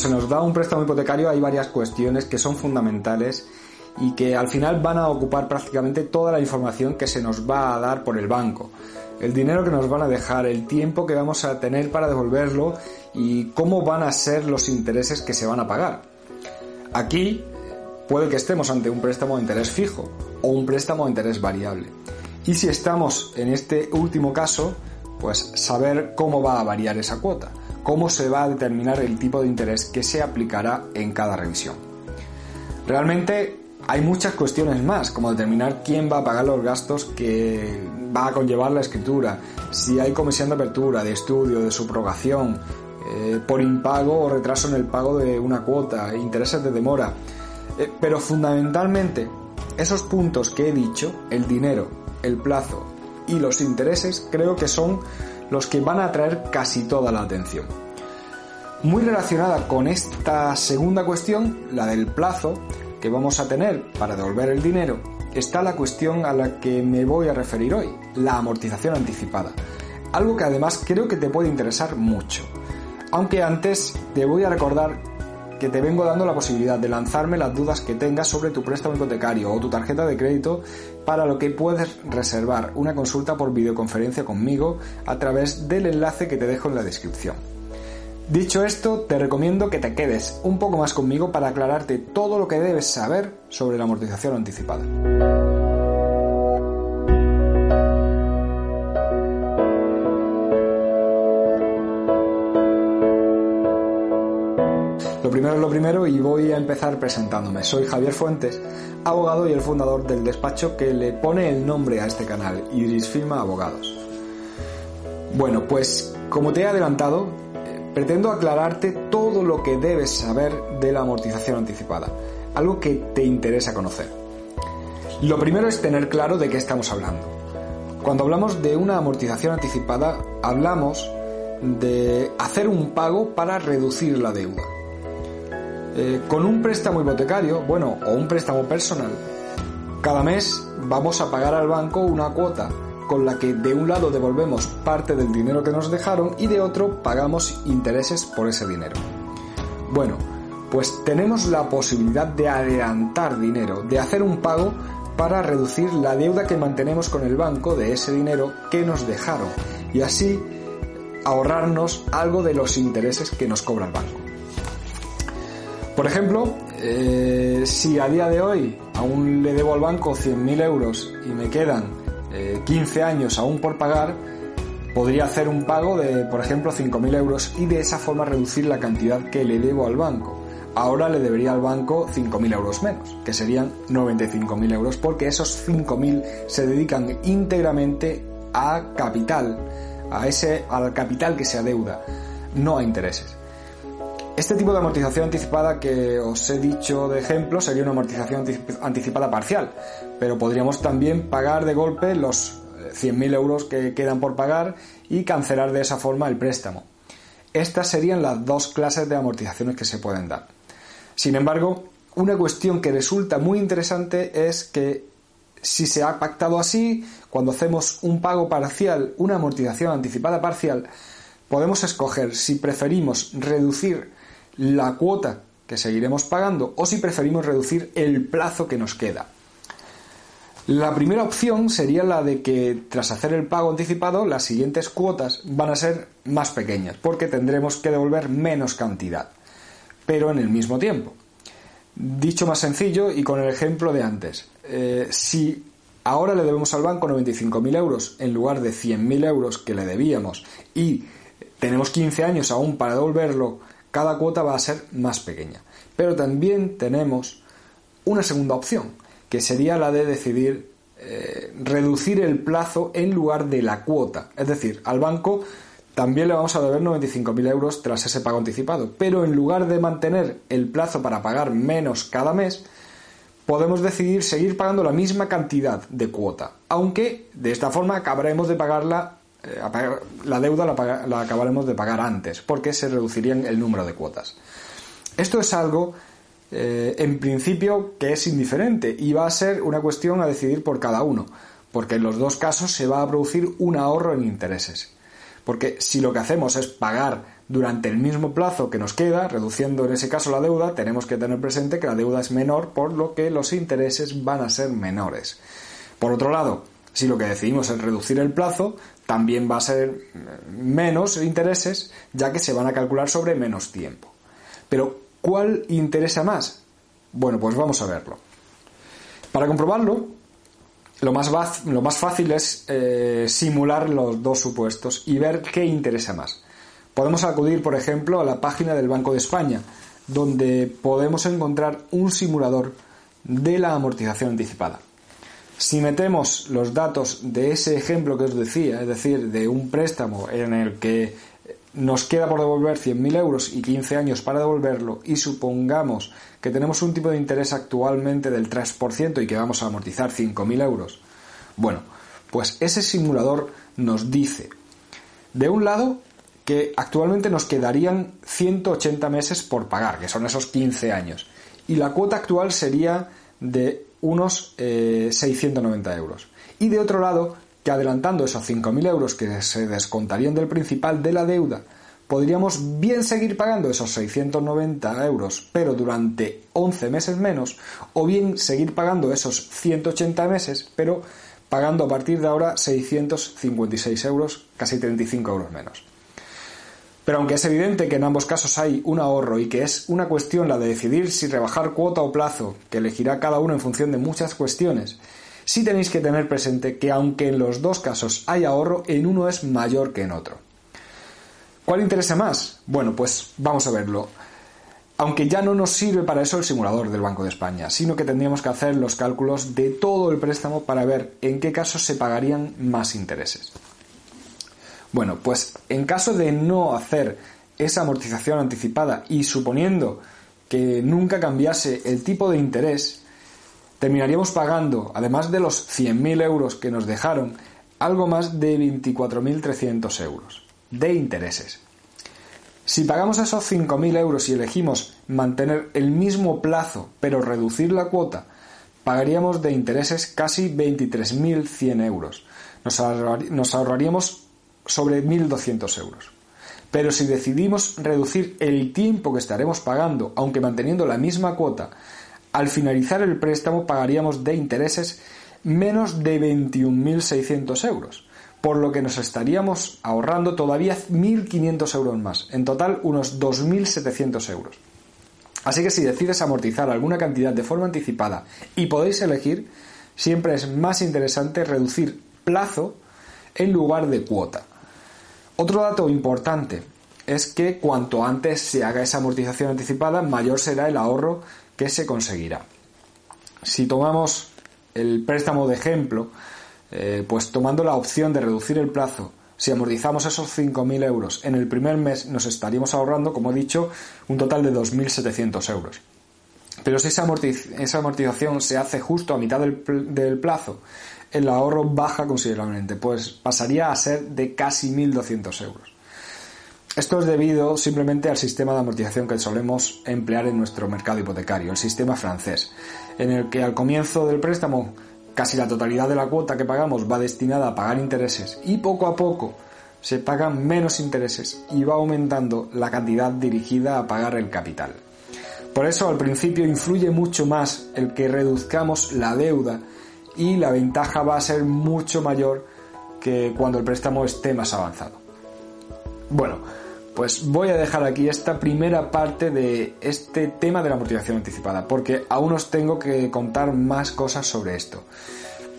se nos da un préstamo hipotecario hay varias cuestiones que son fundamentales y que al final van a ocupar prácticamente toda la información que se nos va a dar por el banco. El dinero que nos van a dejar, el tiempo que vamos a tener para devolverlo y cómo van a ser los intereses que se van a pagar. Aquí puede que estemos ante un préstamo de interés fijo o un préstamo de interés variable. Y si estamos en este último caso, pues saber cómo va a variar esa cuota, cómo se va a determinar el tipo de interés que se aplicará en cada revisión. Realmente hay muchas cuestiones más, como determinar quién va a pagar los gastos que va a conllevar la escritura, si hay comisión de apertura, de estudio, de subrogación, eh, por impago o retraso en el pago de una cuota, intereses de demora. Eh, pero fundamentalmente, esos puntos que he dicho, el dinero, el plazo y los intereses, creo que son los que van a atraer casi toda la atención. Muy relacionada con esta segunda cuestión, la del plazo, que vamos a tener para devolver el dinero, está la cuestión a la que me voy a referir hoy, la amortización anticipada. Algo que además creo que te puede interesar mucho. Aunque antes te voy a recordar que te vengo dando la posibilidad de lanzarme las dudas que tengas sobre tu préstamo hipotecario o tu tarjeta de crédito para lo que puedes reservar una consulta por videoconferencia conmigo a través del enlace que te dejo en la descripción. Dicho esto, te recomiendo que te quedes un poco más conmigo para aclararte todo lo que debes saber sobre la amortización anticipada. Lo primero y voy a empezar presentándome. Soy Javier Fuentes, abogado y el fundador del despacho que le pone el nombre a este canal, Iris Firma Abogados. Bueno, pues como te he adelantado, pretendo aclararte todo lo que debes saber de la amortización anticipada, algo que te interesa conocer. Lo primero es tener claro de qué estamos hablando. Cuando hablamos de una amortización anticipada, hablamos de hacer un pago para reducir la deuda. Eh, con un préstamo hipotecario, bueno, o un préstamo personal, cada mes vamos a pagar al banco una cuota con la que de un lado devolvemos parte del dinero que nos dejaron y de otro pagamos intereses por ese dinero. Bueno, pues tenemos la posibilidad de adelantar dinero, de hacer un pago para reducir la deuda que mantenemos con el banco de ese dinero que nos dejaron y así ahorrarnos algo de los intereses que nos cobra el banco. Por ejemplo, eh, si a día de hoy aún le debo al banco 100.000 euros y me quedan 15 años aún por pagar, podría hacer un pago de, por ejemplo, 5.000 euros y de esa forma reducir la cantidad que le debo al banco. Ahora le debería al banco 5.000 euros menos, que serían 95.000 euros, porque esos 5.000 se dedican íntegramente a capital, a ese, al capital que se adeuda, no a intereses. Este tipo de amortización anticipada que os he dicho de ejemplo sería una amortización anticipada parcial, pero podríamos también pagar de golpe los 100.000 euros que quedan por pagar y cancelar de esa forma el préstamo. Estas serían las dos clases de amortizaciones que se pueden dar. Sin embargo, una cuestión que resulta muy interesante es que si se ha pactado así, cuando hacemos un pago parcial, una amortización anticipada parcial, podemos escoger si preferimos reducir la cuota que seguiremos pagando o si preferimos reducir el plazo que nos queda. La primera opción sería la de que tras hacer el pago anticipado las siguientes cuotas van a ser más pequeñas porque tendremos que devolver menos cantidad, pero en el mismo tiempo. Dicho más sencillo y con el ejemplo de antes, eh, si ahora le debemos al banco 95.000 euros en lugar de 100.000 euros que le debíamos y tenemos 15 años aún para devolverlo, cada cuota va a ser más pequeña. Pero también tenemos una segunda opción, que sería la de decidir eh, reducir el plazo en lugar de la cuota. Es decir, al banco también le vamos a deber 95.000 euros tras ese pago anticipado, pero en lugar de mantener el plazo para pagar menos cada mes, podemos decidir seguir pagando la misma cantidad de cuota, aunque de esta forma acabaremos de pagarla, la deuda la, acabaremos de pagar antes, porque se reducirían el número de cuotas. Esto es algo, eh, en principio, que es indiferente y va a ser una cuestión a decidir por cada uno, porque en los dos casos se va a producir un ahorro en intereses. Porque si lo que hacemos es pagar durante el mismo plazo que nos queda, reduciendo en ese caso la deuda, tenemos que tener presente que la deuda es menor, por lo que los intereses van a ser menores. Por otro lado, si lo que decidimos es reducir el plazo, también va a ser menos intereses, ya que se van a calcular sobre menos tiempo. Pero, ¿cuál interesa más? Bueno, pues vamos a verlo. Para comprobarlo, lo más, fácil es eh, simular los dos supuestos y ver qué interesa más. Podemos acudir, por ejemplo, a la página del Banco de España, donde podemos encontrar un simulador de la amortización anticipada. Si metemos los datos de ese ejemplo que os decía, es decir, de un préstamo en el que nos queda por devolver 100.000 euros y 15 años para devolverlo y supongamos que tenemos un tipo de interés actualmente del 3% y que vamos a amortizar 5.000 euros, bueno, pues ese simulador nos dice, de un lado, que actualmente nos quedarían 180 meses por pagar, que son esos 15 años, y la cuota actual sería de unos 690 eh, euros. Y de otro lado, que adelantando esos 5.000 euros que se descontarían del principal de la deuda, podríamos bien seguir pagando esos 690 euros, pero durante 11 meses menos, o bien seguir pagando esos 180 meses, pero pagando a partir de ahora 656 euros, casi 35 euros menos. Pero aunque es evidente que en ambos casos hay un ahorro y que es una cuestión la de decidir si rebajar cuota o plazo, que elegirá cada uno en función de muchas cuestiones, sí tenéis que tener presente que aunque en los dos casos hay ahorro, en uno es mayor que en otro. ¿Cuál interesa más? Bueno, pues vamos a verlo. Aunque ya no nos sirve para eso el simulador del Banco de España, sino que tendríamos que hacer los cálculos de todo el préstamo para ver en qué casos se pagarían más intereses. Bueno, pues en caso de no hacer esa amortización anticipada y suponiendo que nunca cambiase el tipo de interés, terminaríamos pagando, además de los 100.000 euros que nos dejaron, algo más de 24.300 euros de intereses. Si pagamos esos 5.000 euros y elegimos mantener el mismo plazo pero reducir la cuota, pagaríamos de intereses casi 23.100 euros. Nos, ahorraríamos sobre 1.200 euros. Pero si decidimos reducir el tiempo que estaremos pagando, aunque manteniendo la misma cuota, al finalizar el préstamo pagaríamos de intereses menos de 21.600 euros, por lo que nos estaríamos ahorrando todavía 1.500 euros más, en total unos 2.700 euros. Así que si decides amortizar alguna cantidad de forma anticipada y podéis elegir, siempre es más interesante reducir plazo en lugar de cuota. Otro dato importante es que cuanto antes se haga esa amortización anticipada, mayor será el ahorro que se conseguirá. Si tomamos el préstamo de ejemplo, eh, pues tomando la opción de reducir el plazo, si amortizamos esos 5.000 euros en el primer mes, nos estaríamos ahorrando, como he dicho, un total de 2.700 euros. Pero si esa, amortización se hace justo a mitad del, del plazo, el ahorro baja considerablemente, pues pasaría a ser de casi 1.200 euros. Esto es debido simplemente al sistema de amortización que solemos emplear en nuestro mercado hipotecario, el sistema francés, en el que al comienzo del préstamo casi la totalidad de la cuota que pagamos va destinada a pagar intereses y poco a poco se pagan menos intereses y va aumentando la cantidad dirigida a pagar el capital. Por eso al principio influye mucho más el que reduzcamos la deuda y la ventaja va a ser mucho mayor que cuando el préstamo esté más avanzado. Bueno, pues voy a dejar aquí esta primera parte de este tema de la amortización anticipada, porque aún os tengo que contar más cosas sobre esto.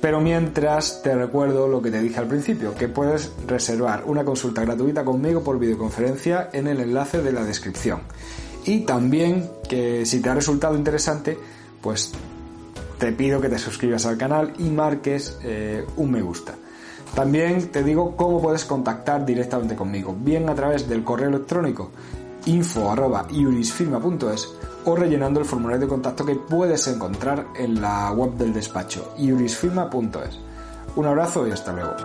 Pero mientras te recuerdo lo que te dije al principio, que puedes reservar una consulta gratuita conmigo por videoconferencia en el enlace de la descripción. Y también que si te ha resultado interesante, pues te pido que te suscribas al canal y marques eh, un me gusta. También te digo cómo puedes contactar directamente conmigo, bien a través del correo electrónico info.iurisfirma.es o rellenando el formulario de contacto que puedes encontrar en la web del despacho iurisfirma.es. Un abrazo y hasta luego.